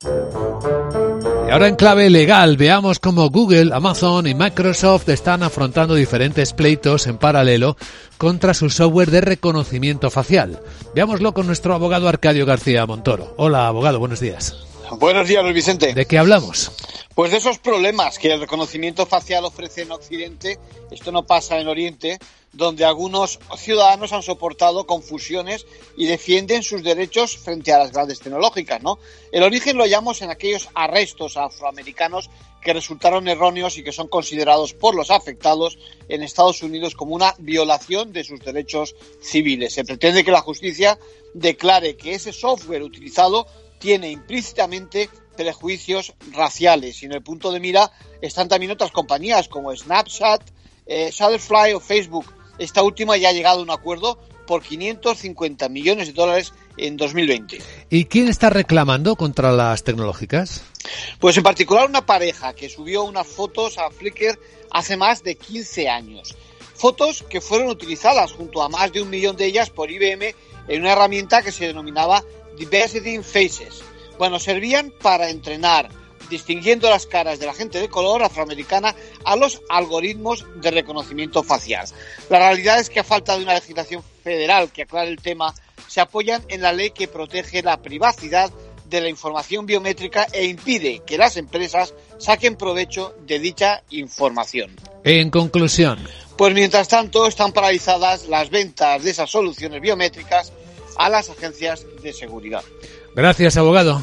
Y ahora en clave legal, veamos cómo Google, Amazon y Microsoft están afrontando diferentes pleitos en paralelo contra su software de reconocimiento facial. Veámoslo con nuestro abogado Arcadio García Montoro. Hola, abogado, buenos días. Buenos días, Luis Vicente. ¿De qué hablamos? Pues de esos problemas que el reconocimiento facial ofrece en Occidente, esto no pasa en Oriente, donde algunos ciudadanos han soportado confusiones y defienden sus derechos frente a las grandes tecnológicas, ¿no? El origen lo hallamos en aquellos arrestos afroamericanos que resultaron erróneos y que son considerados por los afectados en Estados Unidos como una violación de sus derechos civiles. Se pretende que la justicia declare que ese software utilizado tiene implícitamente prejuicios raciales y en el punto de mira están también otras compañías como Snapchat, eh, Shutterfly o Facebook. Esta última ya ha llegado a un acuerdo por 550 millones de dólares en 2020. ¿Y quién está reclamando contra las tecnológicas? Pues en particular una pareja que subió unas fotos a Flickr hace más de 15 años. Fotos que fueron utilizadas junto a más de un millón de ellas por IBM en una herramienta que se denominaba Diversity in Faces. Bueno, servían para entrenar, distinguiendo las caras de la gente de color afroamericana a los algoritmos de reconocimiento facial. La realidad es que a falta de una legislación federal que aclare el tema, se apoyan en la ley que protege la privacidad de la información biométrica e impide que las empresas saquen provecho de dicha información. En conclusión. Pues mientras tanto están paralizadas las ventas de esas soluciones biométricas a las agencias de seguridad. Gracias, abogado.